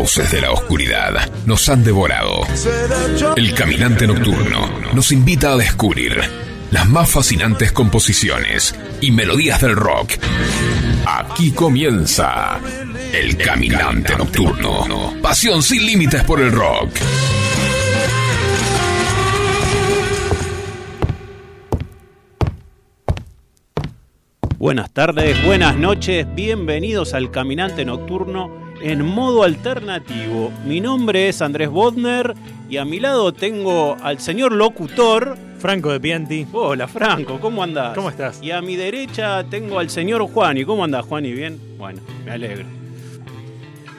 fauces de la oscuridad nos han devorado. El caminante nocturno nos invita a descubrir las más fascinantes composiciones y melodías del rock. Aquí comienza El Caminante Nocturno. Pasión sin límites por el rock. Buenas tardes, buenas noches, bienvenidos al Caminante Nocturno en modo alternativo. Mi nombre es Andrés Bodner y a mi lado tengo al señor locutor Franco de Pianti. Hola Franco, ¿cómo andás? ¿Cómo estás? Y a mi derecha tengo al señor Juani. ¿Cómo andás, Juani? ¿Bien? Bueno, me alegro.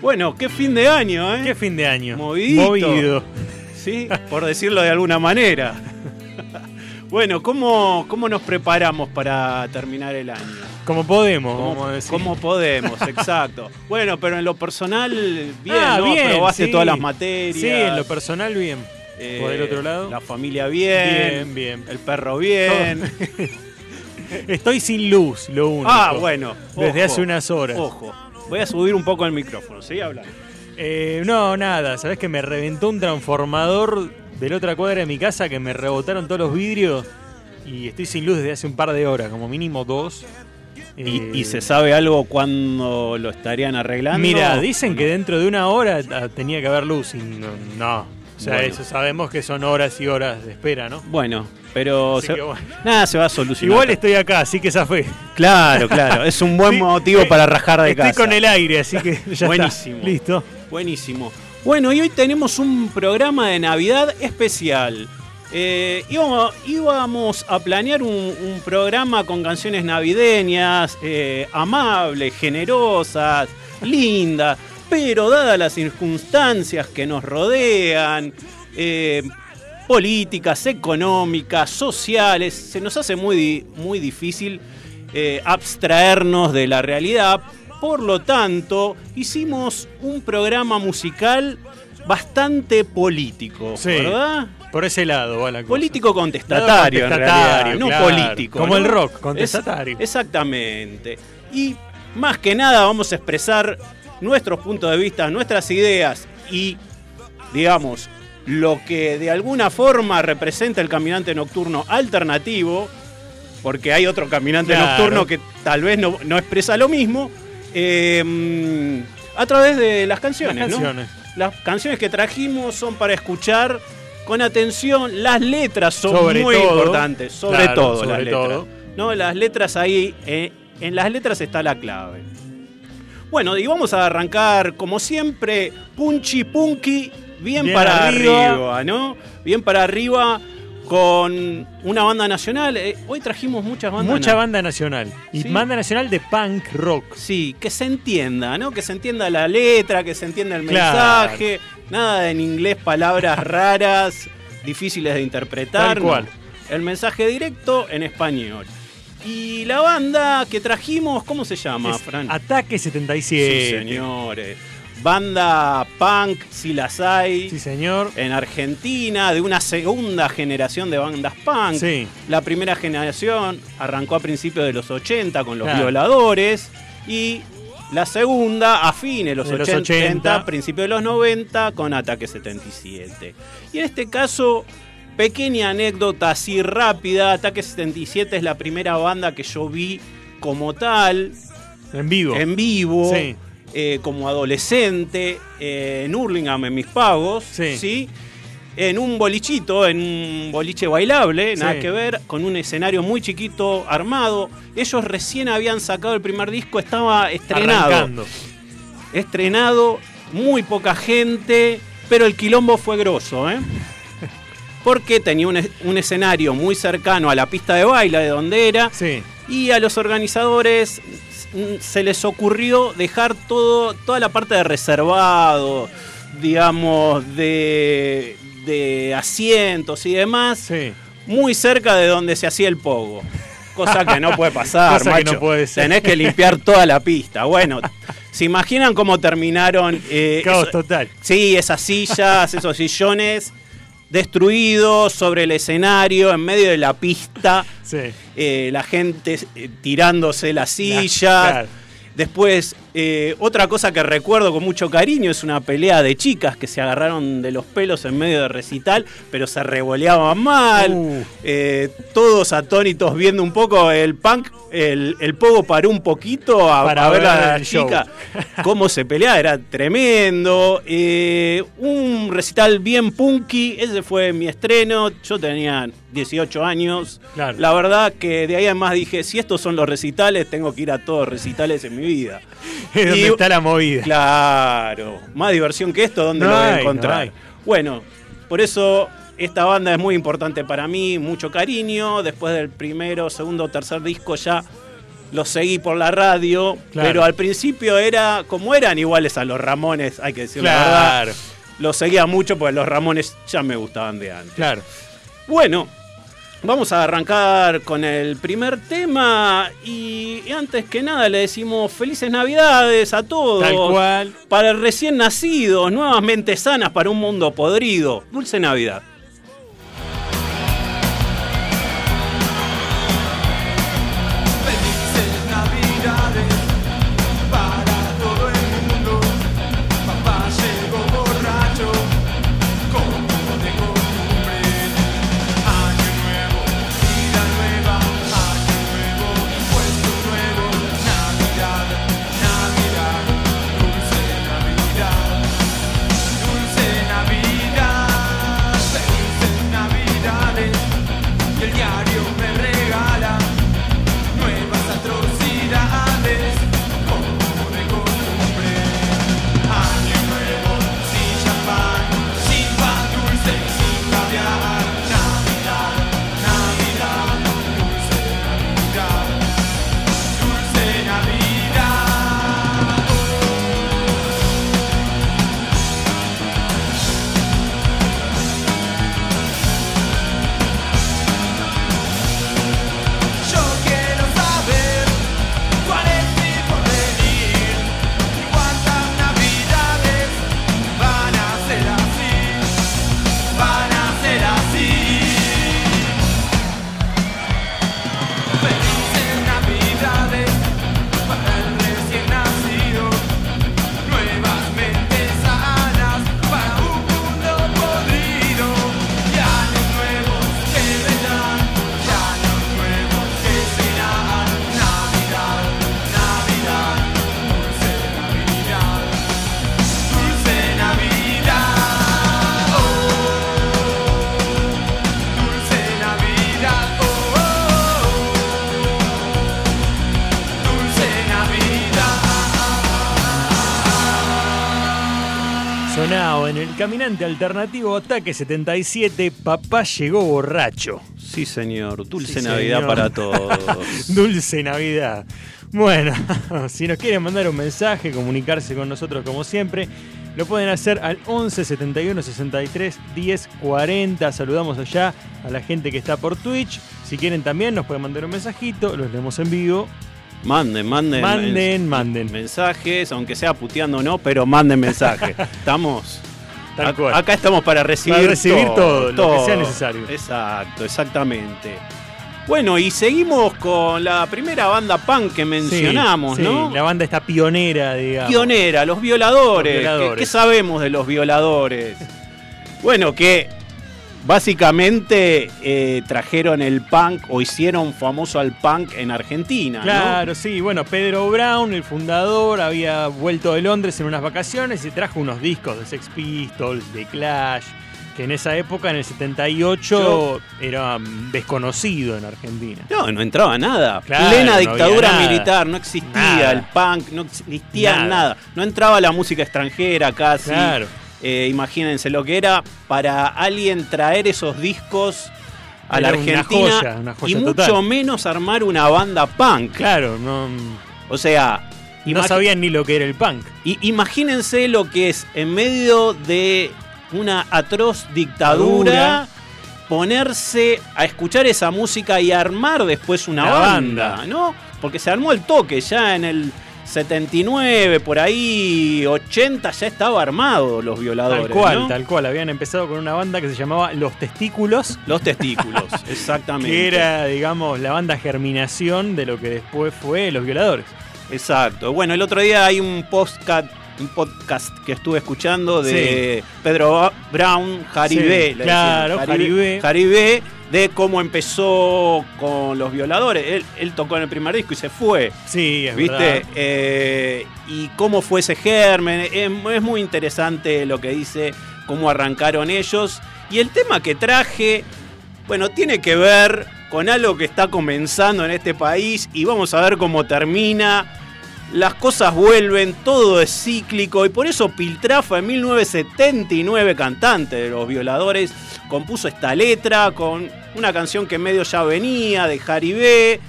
Bueno, qué fin de año, ¿eh? ¿Qué fin de año? Movidito. Movido. Sí, por decirlo de alguna manera. Bueno, ¿cómo, ¿cómo nos preparamos para terminar el año? Como podemos, ¿Cómo, vamos a decir. cómo podemos? Exacto. Bueno, pero en lo personal, bien, Ah, ¿no? bien, Probaste sí. todas las materias. Sí, en lo personal bien. eh, Por el otro lado. La familia bien. Bien, bien. El perro bien. Estoy sin luz, lo único. ah, bueno. Desde hace unas horas. Ojo. Voy a subir un poco el micrófono. Seguí hablando. Eh, no, nada. ¿Sabes que me reventó un transformador de la otra cuadra de mi casa que me rebotaron todos los vidrios? Y estoy sin luz desde hace un par de horas, como mínimo dos. ¿Y, Eh, y se sabe algo cuándo lo estarían arreglando? Mira, dicen ¿O que dentro de una hora ah, tenía que haber luz y no. no. O sea, Bueno. eso sabemos que son horas y horas de espera, ¿no? Bueno, pero Así se- que bueno. nada se va a solucionar. Igual estoy acá, así que zafé. Claro, claro. Es un buen Sí, motivo eh, para rajar de Estoy casa. con el aire, así que ya Buenísimo. está. Listo. Buenísimo. Bueno, y hoy tenemos un programa de Navidad especial. Eh, íbamos, íbamos a planear un, un programa con canciones navideñas, eh, amables, generosas, lindas, pero dadas las circunstancias que nos rodean, eh, políticas, económicas, sociales, se nos hace muy, muy difícil eh, abstraernos de la realidad. Por lo tanto, hicimos un programa musical bastante político, Sí. ¿verdad? Por ese lado va la cosa. Político contestatario, Lado en realidad, contestatario, no claro. político. Como ¿no? el rock, Es- contestatario. exactamente. Y más que nada vamos a expresar nuestros puntos de vista, nuestras ideas y, digamos, lo que de alguna forma representa el caminante nocturno alternativo, porque hay otro caminante Claro. nocturno que tal vez no, no expresa lo mismo, eh, a través de las canciones. Las ¿no? canciones. Las canciones que trajimos son para escuchar con atención. Las letras son Sobre muy todo. importantes, sobre Claro, todo sobre las letras. No, las letras ahí, eh, en las letras está la clave. Bueno, y vamos a arrancar como siempre, punchi punky, bien, Bien para arriba. arriba. ¿no? Bien para arriba con una banda nacional. Eh, hoy trajimos muchas bandas. Mucha banda nacional. Y Sí. banda nacional de punk rock. Sí, que se entienda, ¿no? Que se entienda la letra, que se entienda el Claro. mensaje. Nada en inglés, palabras raras, difíciles de interpretar. Tal cual. no. El mensaje directo en español. Y la banda que trajimos, ¿cómo se llama, Es Fran? Ataque 77. Sí, señores. Banda punk, si las hay. Sí, señor. En Argentina, de una segunda generación de bandas punk. Sí. La primera generación arrancó a principios de los 80 con los Claro. violadores y la segunda a fines de los, De los 80, 80, principios de los 90 con Ataque 77. Y en este caso, pequeña anécdota así rápida, Ataque 77 es la primera banda que yo vi como tal, En vivo. en vivo, Sí. Eh, como adolescente, eh, en Hurlingham, en mis pagos, Sí. ¿sí? en un bolichito, en un boliche bailable, nada Sí. que ver, con un escenario muy chiquito armado. Ellos recién habían sacado el primer disco, estaba estrenado. Arrancando. Estrenado, muy poca gente, pero el quilombo fue grosso, ¿eh? Porque tenía un, un escenario muy cercano a la pista de baile de donde era, Sí. y a los organizadores se les ocurrió dejar todo, toda la parte de reservado, digamos, de, de asientos y demás, Sí. muy cerca de donde se hacía el pogo. Cosa que no puede pasar, Cosa que macho. no puede ser. Tenés que limpiar toda la pista. Bueno, ¿se imaginan cómo terminaron? eh, Caos eso- total. Sí, esas sillas, esos sillones destruidos sobre el escenario, en medio de la pista, Sí. eh, la gente eh, tirándose las sillas. claro. Después Eh, otra cosa que recuerdo con mucho cariño es una pelea de chicas que se agarraron de los pelos en medio de recital, pero se revoleaban mal. Uh. Eh, todos atónitos viendo un poco el punk. El, el pogo paró un poquito a, Para a ver ver a la show. chica cómo se peleaba, era tremendo. Eh, un recital bien punky, ese fue mi estreno. Yo tenía 18 años. Claro. La verdad que de ahí en más dije, si estos son los recitales, tengo que ir a todos los recitales en mi vida. Es donde Y- está la movida. Claro, más diversión que esto, ¿dónde No lo voy a no encontrar? Bueno, por eso esta banda es muy importante para mí, mucho cariño. Después del primero, segundo, tercer disco ya los seguí por la radio, Claro. pero al principio era como eran iguales a los Ramones, hay que decir la verdad. Claro, Los seguía mucho porque los Ramones ya me gustaban de antes. claro. Bueno, vamos a arrancar con el primer tema y antes que nada le decimos felices navidades a todos. Tal cual. Para recién nacidos, nuevas mentes sanas para un mundo podrido. Dulce Navidad. Alternativo Ataque 77, papá llegó borracho. Sí, señor. Dulce Sí, Navidad señor. para todos. Dulce Navidad. Bueno, si nos quieren mandar un mensaje, comunicarse con nosotros como siempre, lo pueden hacer al 11 71 63 10 40. Saludamos allá a la gente que está por Twitch. Si quieren también nos pueden mandar un mensajito, los leemos en vivo. Manden, manden. Manden, mens- manden. Mensajes, aunque sea puteando o no, pero manden mensajes. Estamos. Tal Ac- cual. Acá estamos para recibir, Para recibir todo, lo que sea necesario. Exacto, exactamente. Bueno, y seguimos con la primera banda punk que mencionamos, Sí, sí, ¿no? La banda está pionera, digamos. Pionera, los violadores. Los violadores. ¿Qué, qué sabemos de los violadores? bueno, que básicamente eh, trajeron el punk o hicieron famoso al punk en Argentina, ¿no? Claro, sí. Bueno, Pedro Brown, el fundador, había vuelto de Londres en unas vacaciones y trajo unos discos de Sex Pistols, de Clash, que en esa época, en el 78, Yo- era desconocido en Argentina. No, no entraba nada. Claro, Plena no dictadura nada. militar, no existía Nada. el punk, no existía Nada. nada. No entraba la música extranjera casi. Claro. Eh, imagínense lo que era para alguien traer esos discos a la Era una Argentina joya, una joya y total. mucho menos armar una banda punk. Claro, no, O sea, y no sabían ni lo que era el punk. i- imagínense lo que es en medio de una atroz dictadura. Ponerse a escuchar esa música y armar después una banda, banda. ¿no? Porque se armó el toque ya en el 79, por ahí 80 ya estaba armado los violadores. Tal cual, ¿no? tal cual. Habían empezado con una banda que se llamaba Los Testículos, Los testículos, exactamente. que era, digamos, la banda germinación de lo que después fue Los Violadores. Exacto. Bueno, el otro día hay un podcast, un podcast que estuve escuchando de Pedro Brown, Jaribé. Sí, claro. Jaribé. Jaribé, de cómo empezó con los violadores. Él, él tocó en el primer disco y se fue. Sí, es ¿Viste? verdad. Eh, y cómo fue ese germen. Es, es muy interesante lo que dice, cómo arrancaron ellos. Y el tema que traje, bueno, tiene que ver con algo que está comenzando en este país y vamos a ver cómo termina. Las cosas vuelven, todo es cíclico y por eso Piltrafa en 1979, cantante de los violadores, compuso esta letra con una canción que medio ya venía de Jaribé.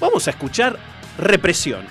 Vamos a escuchar Represión.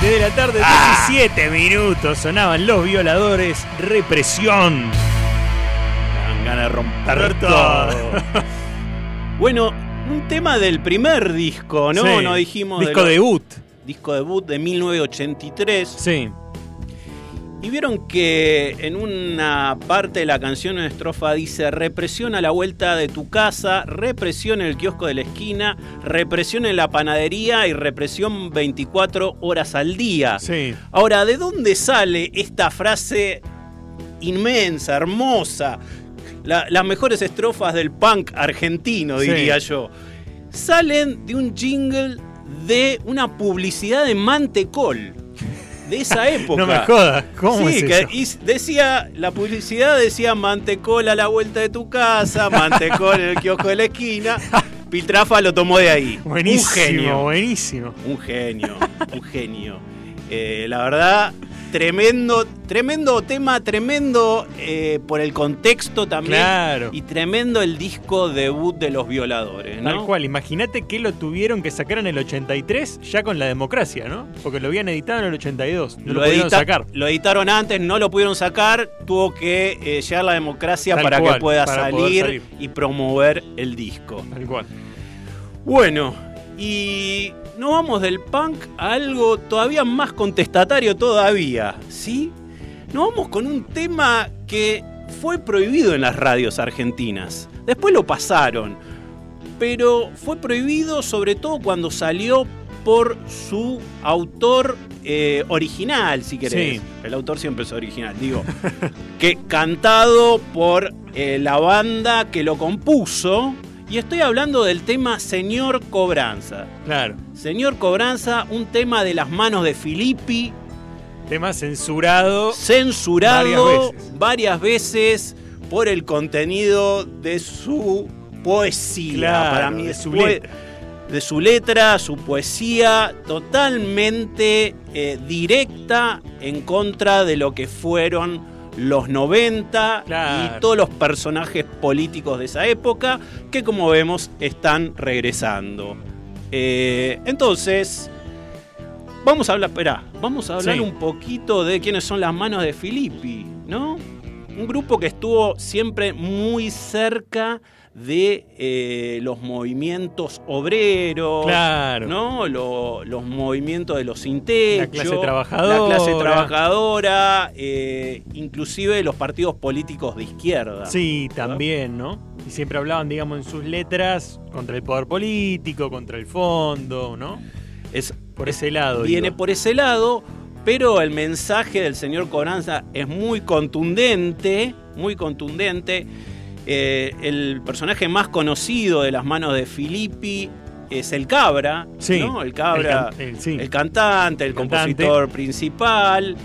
7 de la tarde, 17 minutos. Sonaban los violadores. Represión. Dan ganas de romper todo. bueno, un tema del primer disco, ¿no? Sí. No dijimos. de Disco lo- debut. Disco debut de 1983. Sí. Y vieron que en una parte de la canción en estrofa dice represión a la vuelta de tu casa, represión en el kiosco de la esquina, represión en la panadería y represión 24 horas al día. Sí. Ahora, ¿de dónde sale esta frase inmensa, hermosa? La- las mejores estrofas del punk argentino, Sí. diría yo. Salen de un jingle de una publicidad de Mantecol. De esa época. No me jodas. ¿Cómo sí, es que eso? y decía, la publicidad decía mantecol a la vuelta de tu casa, mantecol en el kiosco de la esquina. Piltrafa lo tomó de ahí. Buenísimo, Un genio. buenísimo. Un genio, un genio. Eh, la verdad, tremendo, tremendo tema, tremendo eh, por el contexto también. Claro. Y tremendo el disco debut de los violadores, ¿no? Tal cual, imagínate que lo tuvieron que sacar en el 83 ya con la democracia, ¿no? Porque lo habían editado en el 82, no lo, pudieron edita- sacar. lo editaron antes, no lo pudieron sacar, tuvo que eh, llegar la democracia Tal para cual, que pueda para salir, salir. y promover el disco. Tal cual. Bueno, y nos vamos del punk a algo todavía más contestatario todavía, ¿sí? Nos vamos con un tema que fue prohibido en las radios argentinas. Después lo pasaron, pero fue prohibido sobre todo cuando salió por su autor eh, original, si querés. Sí. El autor siempre es original, digo. que cantado por eh, la banda que lo compuso. Y estoy hablando del tema Señor Cobranza. Claro. Señor Cobranza, un tema de las manos de Filippi, Tema censurado. censurado Varias varias veces. por el contenido de su poesía. Claro, Para mí de es su letra. de su letra, su poesía, totalmente eh, directa en contra de lo que fueron los 90 Claro. y todos los personajes políticos de esa época que como vemos están regresando. Eh, entonces, vamos a hablar, espera, vamos a hablar Sí. un poquito de quiénes son las manos de Filippi, ¿no? Un grupo que estuvo siempre muy cerca de eh, los movimientos obreros, Claro. ¿no? Lo- los movimientos de los sin techo, La clase trabajadora. la clase trabajadora, eh, inclusive los partidos políticos de izquierda. Sí, también, ¿no? Y siempre hablaban, digamos, en sus letras contra el poder político, contra el fondo, ¿no? Es, Por ese lado. viene digo. por ese lado, pero el mensaje del señor Coranza es muy contundente, muy contundente. Eh, el personaje más conocido de las manos de Filippi es el Cabra, Sí, ¿no? El Cabra, el can- el- sí. el cantante, el Cantante. compositor principal.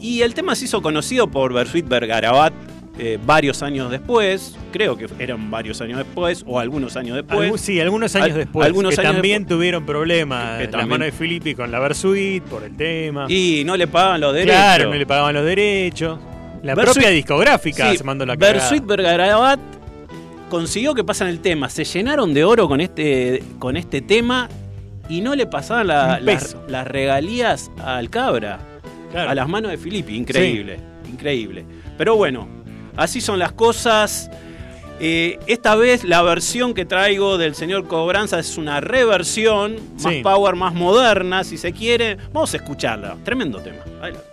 Y el tema se hizo conocido por Bersuit Bergarabat eh, varios años después, creo que eran varios años después, o algunos años después. Sí, algunos años Al- después. algunos que años también después. tuvieron problemas. Que la también- mano de Filippi con la Versuit por el tema. Y no le pagan los derechos. Claro, no le pagaban los derechos. La propia discográfica Sí, se mandó la cagada. Bersuit Bergarabat consiguió que pasan el tema. Se llenaron de oro con este, con este tema y no le pasaban la- las, las regalías al cabra. Claro. A las manos de Filippi. Increíble. Increíble. Pero bueno, así son las cosas. Eh, esta vez la versión que traigo del señor Cobranza es una reversión, más Sí. power, más moderna, si se quiere. Vamos a escucharla. Tremendo tema. Adelante.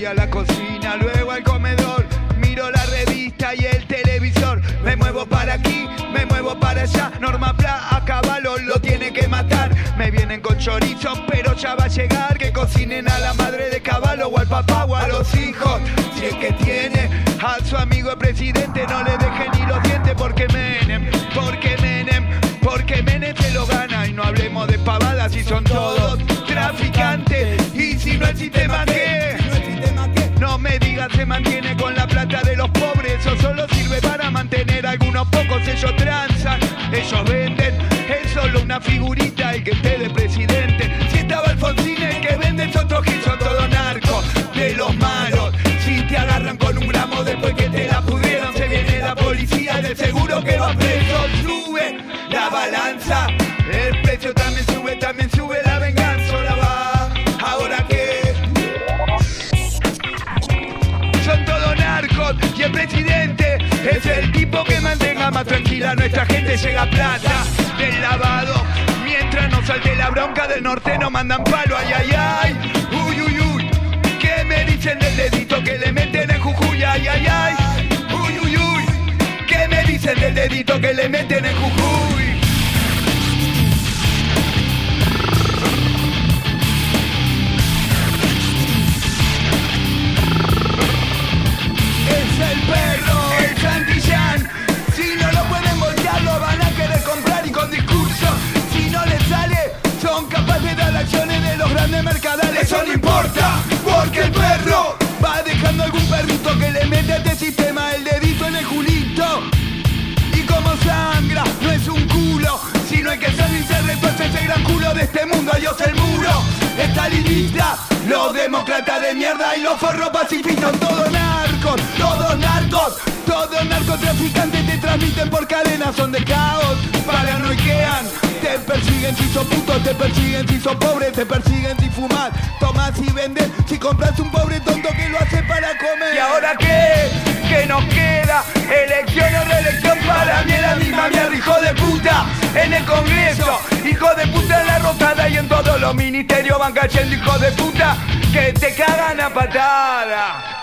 A la cocina, luego al comedor, miro la revista y el televisor. Me muevo para aquí, me muevo para allá. Norma Pla a caballo lo tiene que matar. Me vienen con chorizo, pero ya va a llegar. Que cocinen a la madre de caballo o al papá o a los hijos. Si es que tiene a su amigo el presidente, no le deje ni los dientes porque Menem, porque Menem, porque Menem se lo gana. Y no hablemos de pavadas si son todos traficantes. Y si no el sistema que. Se mantiene con la plata de los pobres, eso solo sirve para mantener a algunos pocos, ellos transan, ellos venden, es solo una figurita el que esté de presidente. Si estaba Alfonsín el que vende es otro que son todos narcos, de los malos. Si te agarran con un gramo después que te la pudrieron, se viene la policía, de seguro que va preso, sube la balanza, el precio también sube, también sube es el tipo que mantenga más tranquila nuestra gente. Llega plata del lavado. Mientras no salte la bronca del norte no mandan palo. Ay, ay, ay. Uy, uy, uy. ¿Qué me dicen del dedito que le meten en Jujuy? Ay, ay, ay. Uy, uy, uy. ¿Qué me dicen del dedito que le meten en Jujuy? es el perro, el Santillán. Si no lo pueden voltear, lo van a querer comprar y con discurso. Si no les sale, son capaces de dar acciones de los grandes mercadales. Eso no importa, porque el perro va dejando algún perrito que le mete a este sistema el dedito en el culito. Y como sangra, no es un culo, sino el que sale y se retuerce ese gran culo de este mundo. Adiós el muro, está lista, los demócratas de mierda y los forros pacifistas, todo nada todos narcos, todos narcotraficantes te transmiten por cadenas, son de caos, paranoiquean, te persiguen si sos puto, te persiguen si sos pobre, te persiguen si fumas, tomas y vendes, si compras un pobre tonto que lo hace para comer. ¿Y ahora qué? ¿Qué nos queda? Elección o reelección para mí la misma mierda, hijo de puta, en el Congreso, hijo de puta en la rotada y en todos los ministerios van cayendo hijo de puta que te cagan a patada.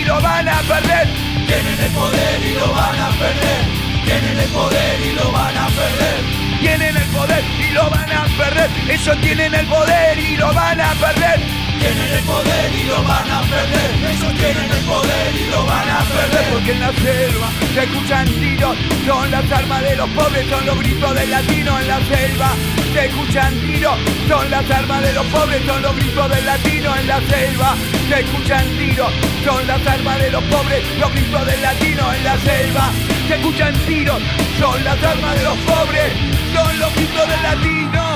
Y lo van a perder. Tienen el poder y lo van a perder. Tienen el poder y lo van a perder. Tienen el poder y lo van a perder. Ellos tienen el poder y lo van a perder. Tienen el poder y lo van a perder. Ellos tienen el poder y lo van a perder. Porque en la selva se escuchan tiros. Son las armas de los pobres, son los gritos del latino en la selva. Se escuchan tiros. Son las armas de los pobres, son los gritos del latino en la selva. Se escuchan tiros. Son las armas de los pobres, los gritos del latino en la selva. Se escuchan tiros. Son las armas de los pobres, son los gritos del latino.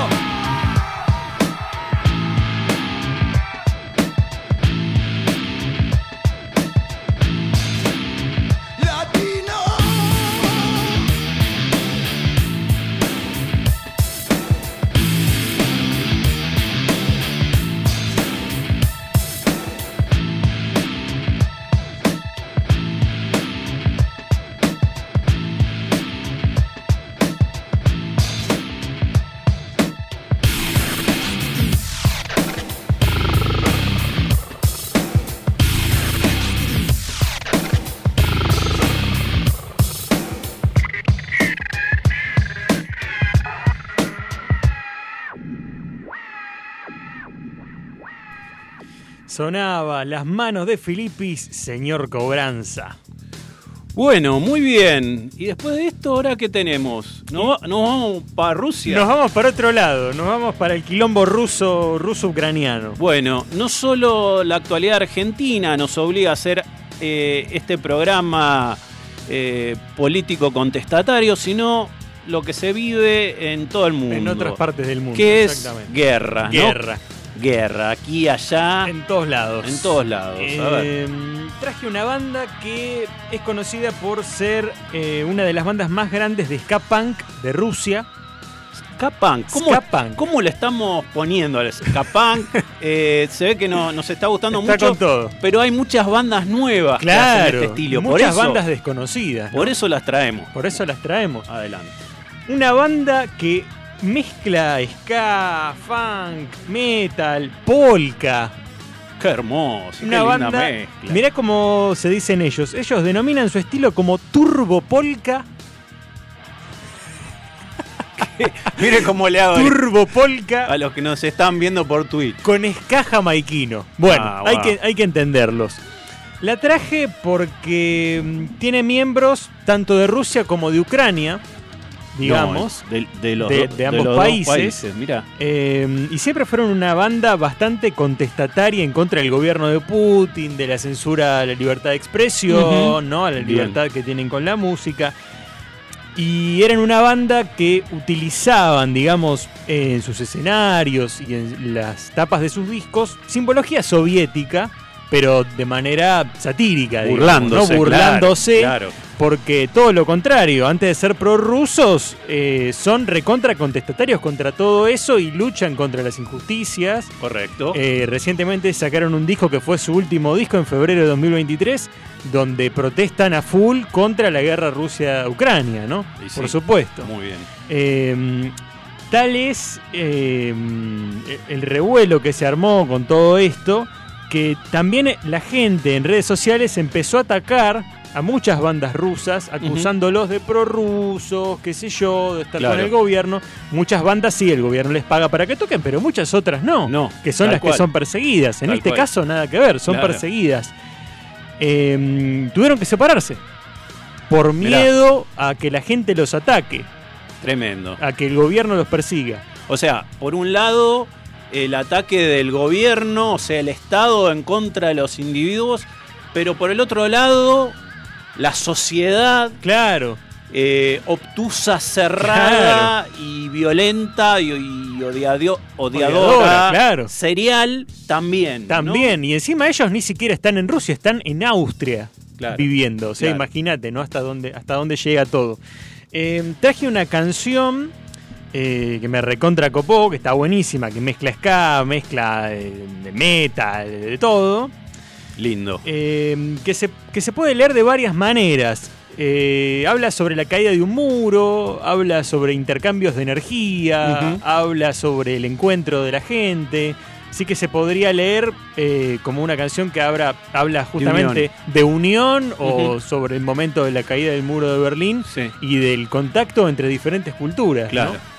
Sonaba las manos de Filipis, señor Cobranza. Bueno, muy bien. Y después de esto, ¿ahora qué tenemos? ¿Nos, va- nos vamos para Rusia? Nos vamos para otro lado, nos vamos para el quilombo ruso, ruso-ucraniano. Bueno, no solo la actualidad argentina nos obliga a hacer eh, este programa eh, político contestatario, sino lo que se vive en todo el mundo. En otras partes del mundo. Que es guerra. ¿no? Guerra. Aquí, allá, En todos lados. en todos lados. A ver. Eh, traje una banda que es conocida por ser eh, una de las bandas más grandes de ska punk de Rusia. Ska Punk. ¿Cómo, Ska punk. cómo le estamos poniendo al Ska Punk? Eh, se ve que no, nos está gustando Está mucho. con todo. Pero hay muchas bandas nuevas que hacen Claro, este estilo. Por muchas eso, bandas desconocidas. ¿no? por eso las traemos. Por eso las traemos. Adelante. Una banda que mezcla ska, funk, metal, polka. Qué hermoso. Una qué linda banda. mezcla. Mirá cómo se dicen ellos. Ellos denominan su estilo como turbo polka. Mire cómo le hago Turbo polka a los que nos están viendo por Twitch. con ska jamaiquino. Bueno, Ah, hay, que, hay que entenderlos. La traje porque mm, tiene miembros tanto de Rusia como de Ucrania, digamos. No, de, de los, de- do- de ambos los países. Mira. Eh, y siempre fueron una banda bastante contestataria en contra del gobierno de Putin, de la censura a la libertad de expresión. ¿no? a la Bien. libertad que tienen con la música. Y eran una banda que utilizaban, digamos, en sus escenarios y en las tapas de sus discos, simbología soviética, pero de manera satírica, digamos, Burlándose. ¿no? burlándose Claro, porque todo lo contrario, antes de ser prorrusos, eh, son recontra contestatarios contra todo eso y luchan contra las injusticias. correcto. Eh, recientemente sacaron un disco que fue su último disco en febrero de 2023, donde protestan a full contra la guerra Rusia-Ucrania, ¿no? Sí. Por supuesto. Muy bien. Eh, tal es eh, el revuelo que se armó con todo esto, que también la gente en redes sociales empezó a atacar a muchas bandas rusas acusándolos de prorrusos, qué sé yo, de estar Claro. con el gobierno. Muchas bandas sí, el gobierno les paga para que toquen, pero muchas otras no, No, que son las cual. que son perseguidas. En Tal este cual. caso nada que ver, son Claro. perseguidas. Eh, tuvieron que separarse por Mirá. miedo a que la gente los ataque, Tremendo. a que el gobierno los persiga. O sea, por un lado, el ataque del gobierno, o sea, el Estado en contra de los individuos, pero por el otro lado, la sociedad Claro, eh, obtusa, cerrada y violenta y, y odiadio- odiadora, Odiadora, claro. serial también. ¿no? También, y encima ellos ni siquiera están en Rusia, están en Austria Claro, viviendo. O sea, imagínate, ¿no? Hasta dónde, hasta dónde llega todo. Eh, traje una canción eh, que me recontra copó, que está buenísima, que mezcla ska, mezcla eh, de metal, de, de todo. Lindo. eh, que, se, que se puede leer de varias maneras. Eh, habla sobre la caída de un muro, habla sobre intercambios de energía, habla sobre el encuentro de la gente. Así que se podría leer eh, como una canción que habla, habla justamente de unión, o sobre el momento de la caída del muro de Berlín Sí, y del contacto entre diferentes culturas. ¿no?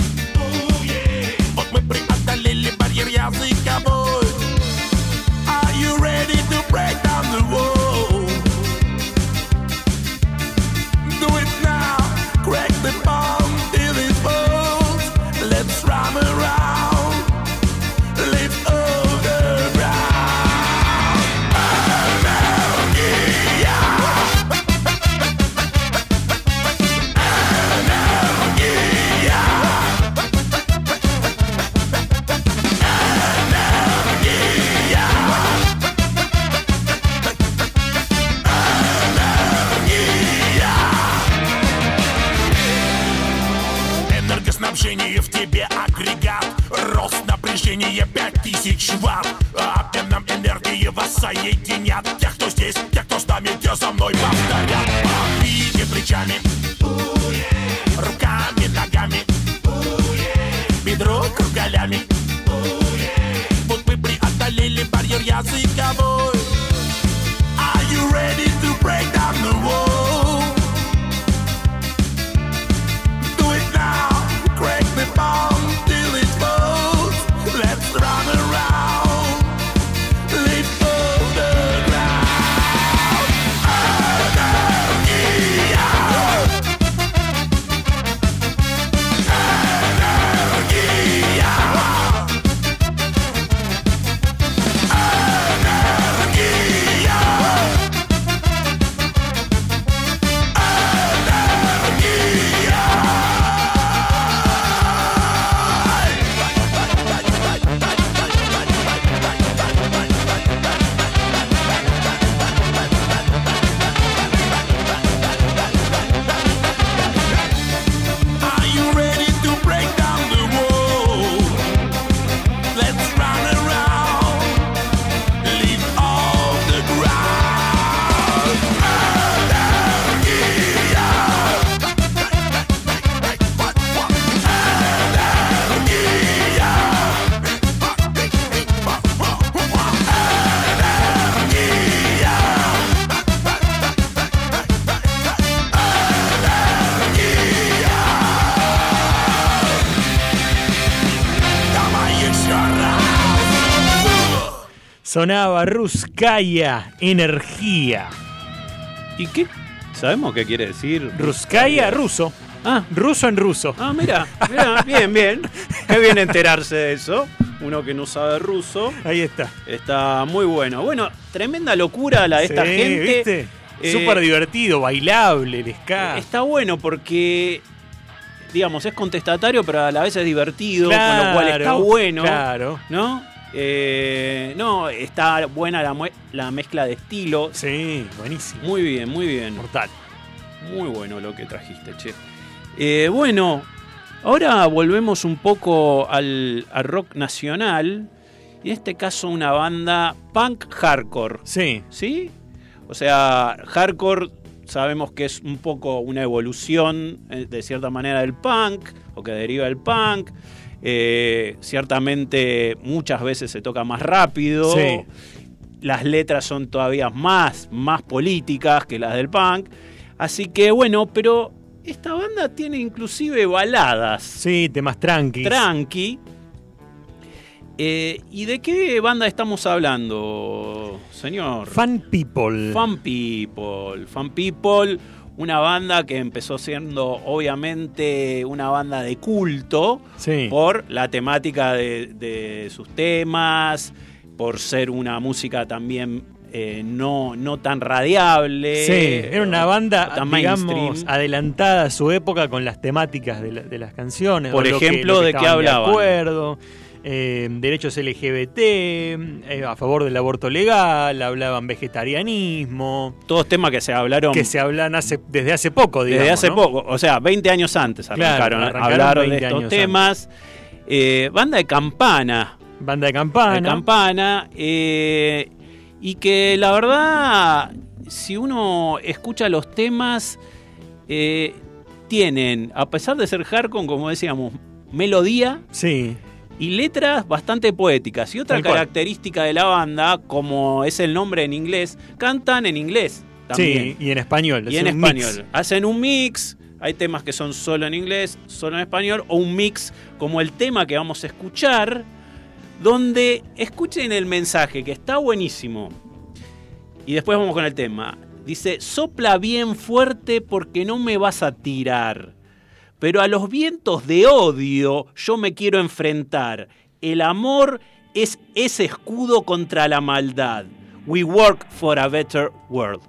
Africa boy. Sonaba Ruskaya, energía. ¿Y qué? ¿Sabemos qué quiere decir? Ruskaya, ruso. Ah, Ruso en ruso. ah mira, mira, bien, bien. Qué bien enterarse de eso. Uno que no sabe ruso. Ahí está. Está muy bueno. Bueno, tremenda locura la de esta gente. ¿viste? Eh, Súper divertido, bailable, el ska. Está bueno porque, digamos, es contestatario, pero a la vez es divertido, con lo cual está bueno. Claro. ¿No? Eh, no, está buena la, mezcla de estilos. Sí, buenísimo. Muy bien, muy bien. Mortal. Muy bueno lo que trajiste, che. Eh, bueno, ahora volvemos un poco al, al rock nacional. Y en este caso una banda punk hardcore. Sí. ¿Sí? O sea, hardcore sabemos que es un poco una evolución eh, de cierta manera del punk o que deriva del punk. Eh, ciertamente muchas veces se toca más rápido. Sí. Las letras son todavía más, más políticas que las del punk. Así que bueno, pero esta banda tiene inclusive baladas Sí, temas tranquis. tranqui. Eh, ¿Y de qué banda estamos hablando, señor? Fan People. Fan People. Fan People, una banda que empezó siendo obviamente una banda de culto Sí. por la temática de, de sus temas, por ser una música también eh, no, no tan radiable. Sí, era una banda, digamos, mainstream. adelantada a su época con las temáticas de, la- de las canciones. Por que- ejemplo, que ¿de qué acuerdo. Eh, derechos LGBT, eh, a favor del aborto legal, hablaban vegetarianismo, Todos temas que se hablaron que se hablan hace, desde hace poco, digamos. desde hace ¿no? poco, o sea, 20 años antes arrancaron, a arrancaron de 20 estos temas. Eh, banda de campana, Banda de campana. de campana, eh, y que la verdad, si uno escucha los temas, tienen, a pesar de ser hardcore, como decíamos, melodía Sí, y letras bastante poéticas. Y otra Tal cual. característica de la banda, como es el nombre en inglés, cantan en inglés también. sí, y en español. y en mix. español. Hacen un mix. Hay temas que son solo en inglés, solo en español, o un mix como el tema que vamos a escuchar, donde escuchen el mensaje, que está buenísimo. Y después vamos con el tema. Dice, sopla bien fuerte porque no me vas a tirar. Pero a los vientos de odio yo me quiero enfrentar. El amor es ese escudo contra la maldad. We work for a better world.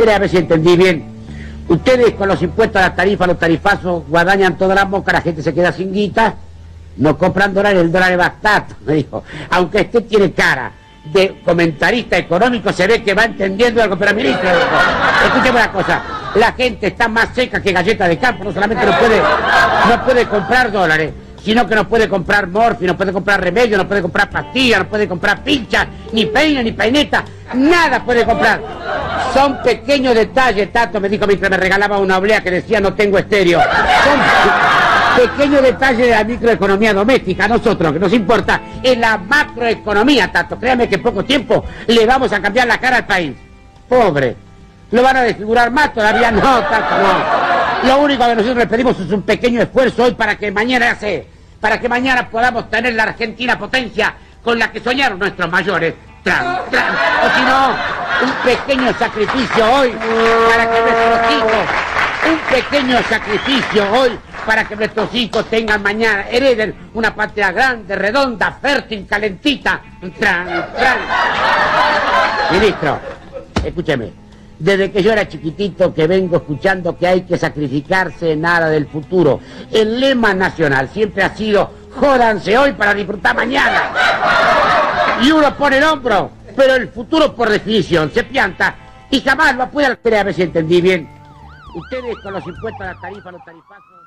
Espera a ver si entendí bien. Ustedes con los impuestos a las tarifas, los tarifazos, guadañan todas las moscas, la gente se queda sin guita, no compran dólares, el dólar es bastante, me dijo. Aunque usted tiene cara de comentarista económico, se ve que va entendiendo algo, pero ministro, escúcheme una cosa, la gente está más seca que galleta de campo, no solamente no puede, no puede comprar dólares, sino que no puede comprar morfi, no puede comprar remedio, no puede comprar pastillas, no puede comprar pinchas, ni peina, ni peineta, nada puede comprar. Son pequeños detalles, Tato me dijo mientras me regalaba una oblea que decía no tengo estéreo. Son pequeños detalles de la microeconomía doméstica. A nosotros, que nos importa, en la macroeconomía, Tato. Créame que en poco tiempo le vamos a cambiar la cara al país. Pobre. ¿Lo van a desfigurar más? Todavía no, Tato, no. Lo único que nosotros le pedimos es un pequeño esfuerzo hoy para que mañana se, para que mañana podamos tener la Argentina potencia con la que soñaron nuestros mayores. Tran, tran. O si no, un pequeño sacrificio hoy para que nuestros hijos, un pequeño sacrificio hoy para que nuestros hijos tengan mañana, hereden una patria grande, redonda, fértil, calentita. Tran, tran. Ministro, escúcheme. Desde que yo era chiquitito que vengo escuchando que hay que sacrificarse nada del futuro. El lema nacional siempre ha sido jódanse hoy para disfrutar mañana. Y uno pone el hombro, pero el futuro por definición se pianta y jamás lo puede hacer. A ver si entendí bien. Ustedes con los impuestos a la tarifa, los tarifazos...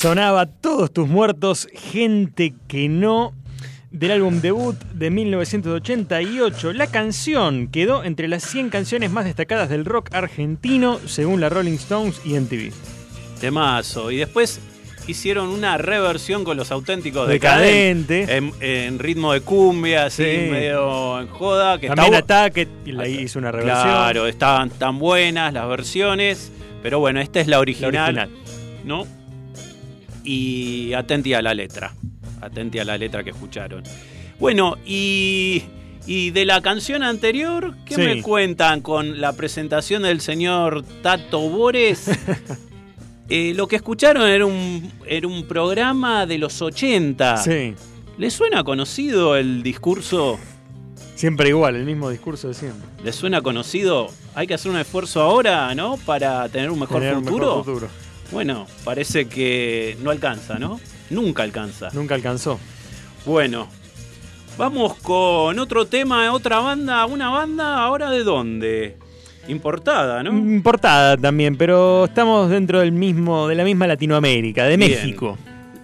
Sonaba Todos tus muertos, gente que no, del álbum debut de 1988. La canción quedó entre las 100 canciones más destacadas del rock argentino, según la Rolling Stones y MTV. Temazo. Y después hicieron una reversión con los auténticos Decadente. decadentes. En, en ritmo de cumbia, así, Sí. medio en joda. Que También está Ataque y la hizo una reversión. Claro, estaban tan buenas las versiones. Pero bueno, esta es la original. ¿No? Y atenti a la letra. Atenti a la letra que escucharon. Bueno, y. Y de la canción anterior, ¿qué Sí. me cuentan con la presentación del señor Tato Bores? Eh, lo que escucharon era un, era un programa de los 80. Sí, ¿Le suena conocido el discurso? siempre igual, el mismo discurso de siempre. ¿Le suena conocido? Hay que hacer un esfuerzo ahora, ¿no? Para tener un mejor, Tener un futuro. mejor futuro. Bueno, parece que no alcanza, ¿no? Nunca alcanza. Nunca alcanzó. Bueno, vamos con otro tema, otra banda. ¿Una banda ahora de dónde? Importada, ¿no? Importada también, pero estamos dentro del mismo, de la misma Latinoamérica, de Bien. México.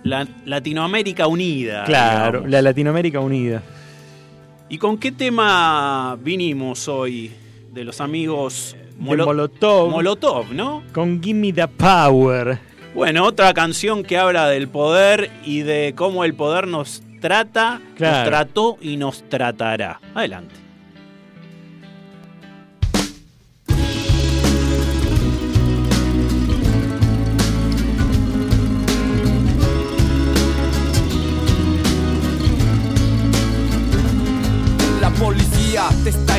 La Latinoamérica Unida. Claro, digamos. la Latinoamérica unida. ¿Y con qué tema vinimos hoy? De los amigos de Molotov. Molotov, ¿no? Con Gimme the Power. Bueno, otra canción que habla del poder y de cómo el poder nos trata, nos trató y nos tratará. Adelante. La policía te está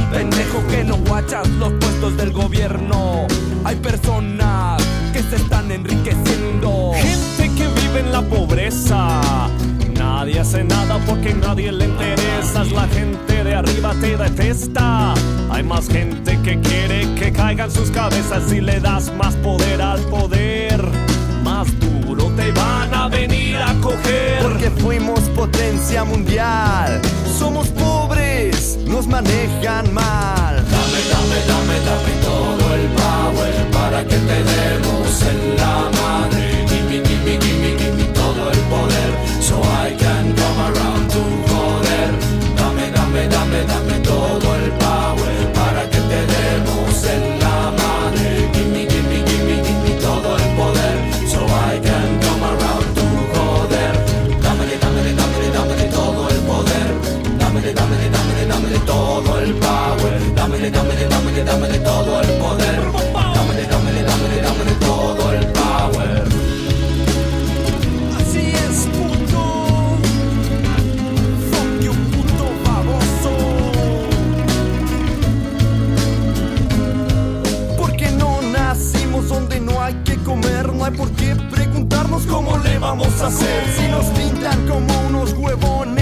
Hay más gente que quiere que caigan sus cabezas y le das más poder al poder. Más duro te van a venir a coger. Porque fuimos potencia mundial. Somos pobres, nos manejan mal. Dame, dame, dame, dame todo el power para que te demos en la madre. Hacer. Si nos pintan como unos huevones,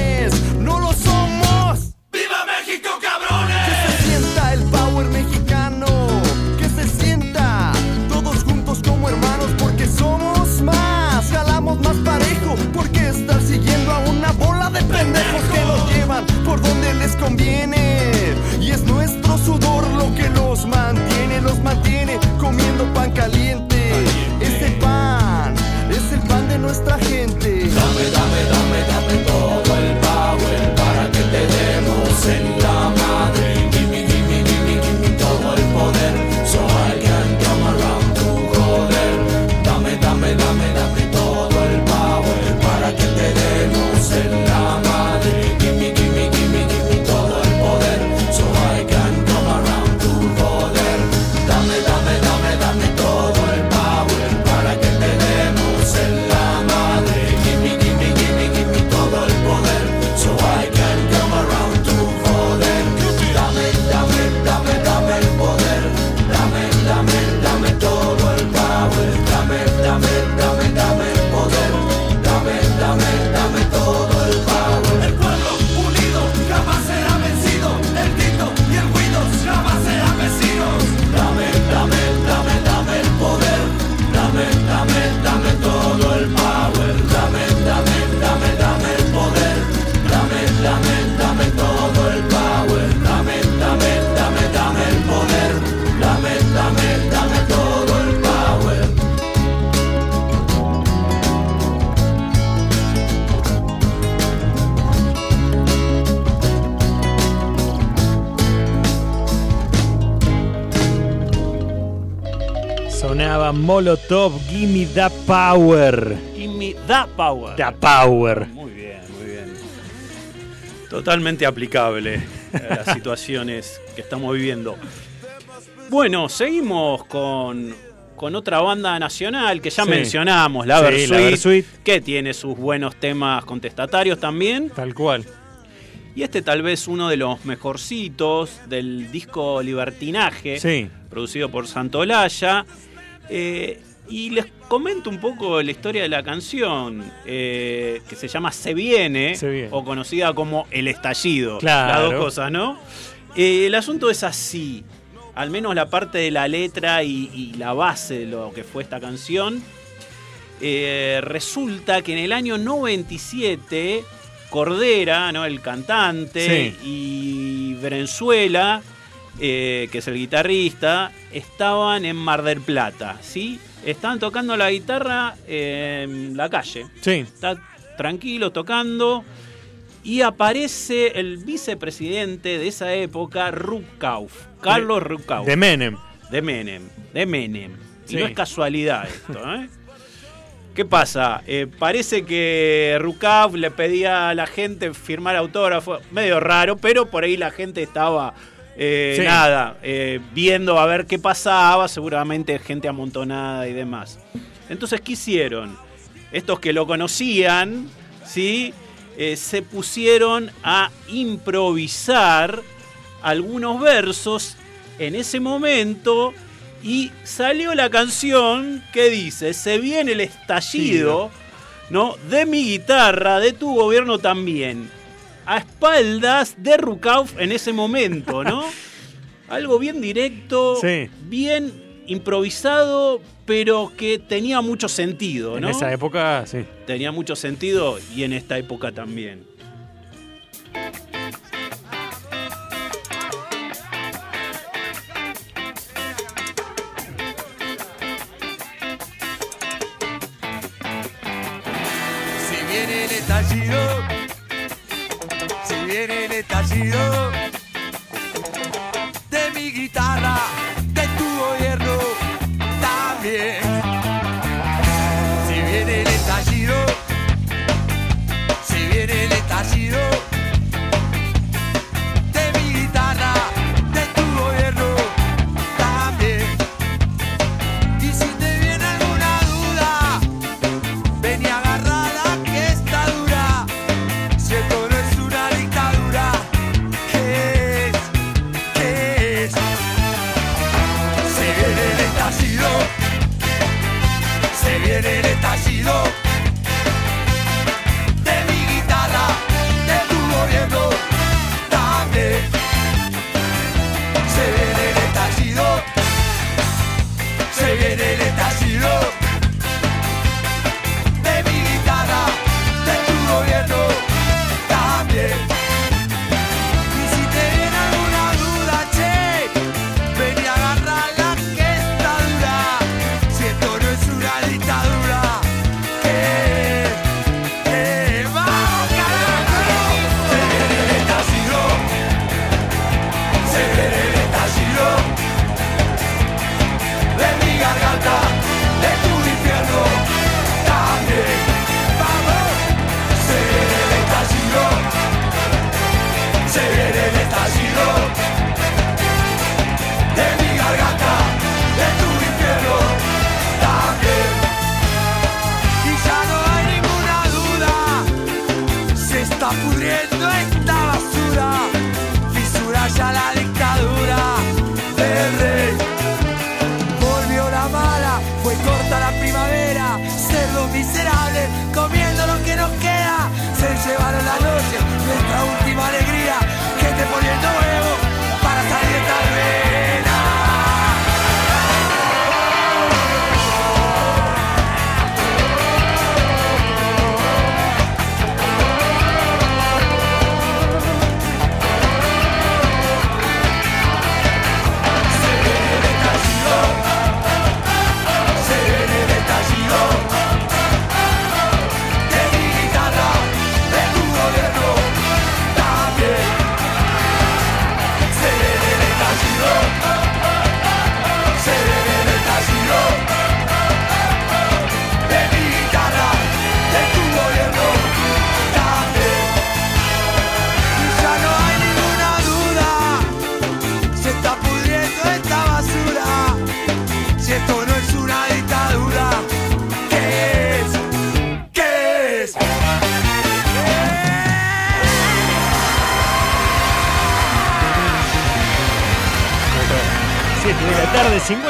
Molotov, Gimme the Power. Gimme the power. The Power. Muy bien, muy bien. Totalmente aplicable a las situaciones que estamos viviendo. Bueno, seguimos con, con otra banda nacional que ya Sí. mencionamos, la Sí, Versuit, la Versuit. que tiene sus buenos temas contestatarios también. Tal cual. Y este tal vez uno de los mejorcitos del disco Libertinaje, Sí. producido por Santolaya. Eh, y les comento un poco la historia de la canción, eh, que se llama Se Viene, Se Viene. o conocida como El Estallido. Claro. Las dos cosas, ¿no? Eh, el asunto es así, al menos la parte de la letra y, y la base de lo que fue esta canción. Eh, resulta que en el año 97, Cordera, ¿no? el cantante, y Venezuela, eh, que es el guitarrista, estaban en Mar del Plata, ¿sí? Estaban tocando la guitarra en la calle. Sí. Está tranquilo tocando. Y aparece el vicepresidente de esa época, Rukauf, Carlos Rukauf. De Menem. de Menem, de Menem. Y Sí. no es casualidad esto, ¿eh? ¿Qué pasa? Eh, parece que Rucav le pedía a la gente firmar autógrafo, medio raro, pero por ahí la gente estaba, eh, Sí. nada, eh, viendo a ver qué pasaba, seguramente gente amontonada y demás. Entonces, ¿qué hicieron? Estos que lo conocían, ¿sí? Eh, se pusieron a improvisar algunos versos en ese momento y salió la canción que dice, se viene el estallido, ¿no? De mi guitarra, de tu gobierno también. A espaldas de Rukauf en ese momento, ¿no? Algo bien directo, Sí. bien improvisado, pero que tenía mucho sentido, En ¿no? esa época, sí. Tenía mucho sentido y en esta época también.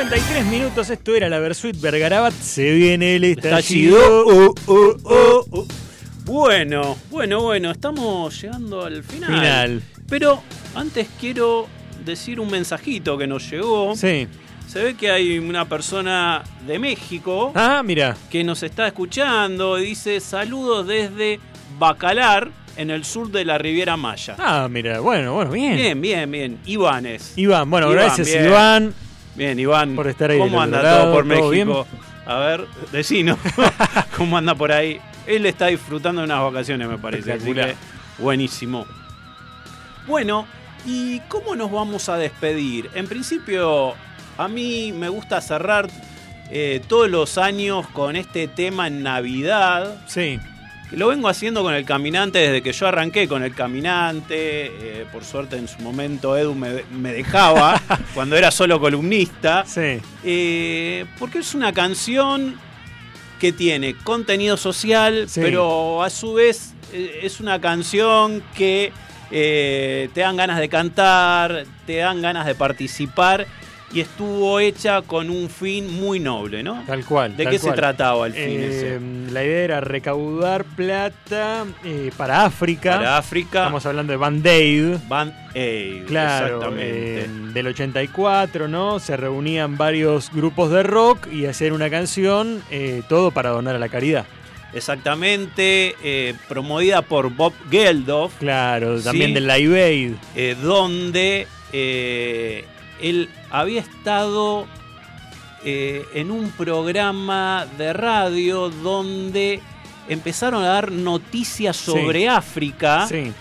53 minutos. Esto era la Versuit Vergarabat. Se viene el estallido. Estallido. Oh, oh, oh, oh. Bueno, bueno, bueno, estamos llegando al final. Final. Pero antes quiero decir un mensajito que nos llegó. Sí. Se ve que hay una persona de México Ah, mira. que nos está escuchando. Dice saludos desde Bacalar, en el sur de la Riviera Maya. Ah, mira. Bueno, bueno, bien. Bien, bien, bien. Iván es. Iván, bueno, Iván, gracias, bien. Iván. Bien, Iván. Por estar ahí ¿Cómo anda todo por ¿Todo México? A ver, decino. ¿Cómo anda por ahí? Él está disfrutando de unas vacaciones, me parece. Así Espectacular. que, buenísimo. Bueno, ¿y cómo nos vamos a despedir? En principio, A mí me gusta cerrar eh, todos los años con este tema en Navidad. Sí. Lo vengo haciendo con el caminante desde que yo arranqué con el caminante. eh, por suerte en su momento Edu me, me dejaba cuando era solo columnista. Sí. Eh, porque es una canción que tiene contenido social, Sí. pero a su vez eh, es una canción que te dan ganas de cantar, te dan ganas de participar y estuvo hecha con un fin muy noble, ¿no? Tal cual. ¿De tal qué se trataba el fin Eh, ese? La idea era recaudar plata eh, para África. Para África, Estamos hablando de Band Aid. Band Aid, Claro, exactamente. eh, del 84, ¿no? Se reunían varios grupos de rock y hacer una canción, eh, todo para donar a la caridad. Exactamente, eh, promovida por Bob Geldof. Claro, también Sí. del Live Aid. eh, donde eh, él había estado eh, en un programa de radio donde empezaron a dar noticias sobre Sí. África Sí,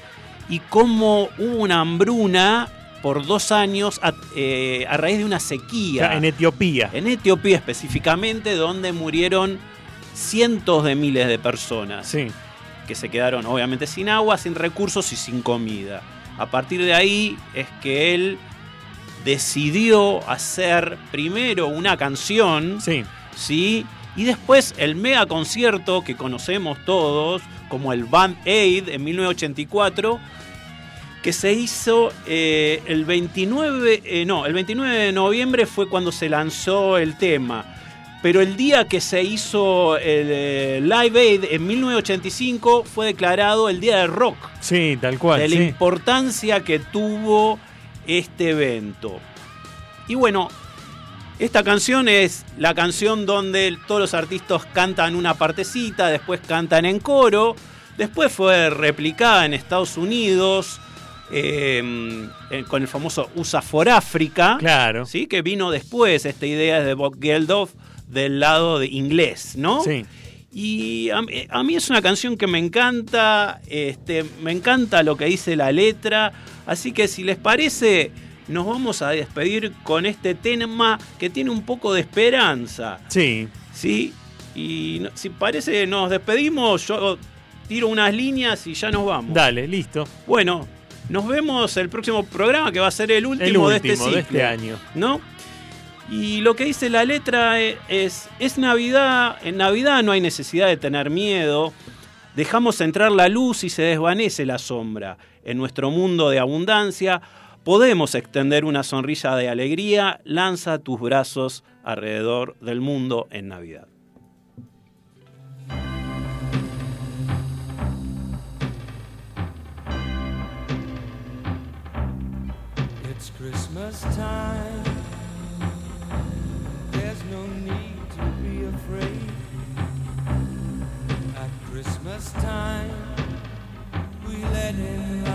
y cómo hubo una hambruna por dos años a, eh, a raíz de una sequía. en Etiopía. En Etiopía específicamente, donde murieron cientos de miles de personas Sí, que se quedaron obviamente sin agua, sin recursos y sin comida. A partir de ahí es que él decidió hacer primero una canción, sí, ¿sí? Y después el mega concierto que conocemos todos, como el Band Aid en 1984, que se hizo eh, el 29, eh, no, el 29 de noviembre fue cuando se lanzó el tema. Pero el día que se hizo el eh, Live Aid en 1985 fue declarado el Día del Rock, sí, tal cual. de la sí. importancia que tuvo este evento. Y bueno, esta canción es la canción donde todos los artistas cantan una partecita, después cantan en coro, después fue replicada en Estados Unidos eh, eh, con el famoso USA for Africa, Claro. ¿sí? que vino después, esta idea es de Bob Geldof del lado de inglés, ¿no? Sí. Y a, mí- a mí es una canción que me encanta, este, me encanta lo que dice la letra, así que si les parece, nos vamos a despedir con este tema que tiene un poco de esperanza, Sí, ¿sí? Y si parece, nos despedimos, yo tiro unas líneas y ya nos vamos. dale, listo. Bueno, nos vemos el próximo programa que va a ser el último, El de último este de ciclo, este año. ¿No? Y lo que dice la letra e- es, es Navidad, en Navidad no hay necesidad de tener miedo, dejamos entrar la luz y se desvanece la sombra. En nuestro mundo de abundancia podemos extender una sonrisa de alegría, lanza tus brazos alrededor del mundo en Navidad. no need to be afraid. At Christmas time, we let him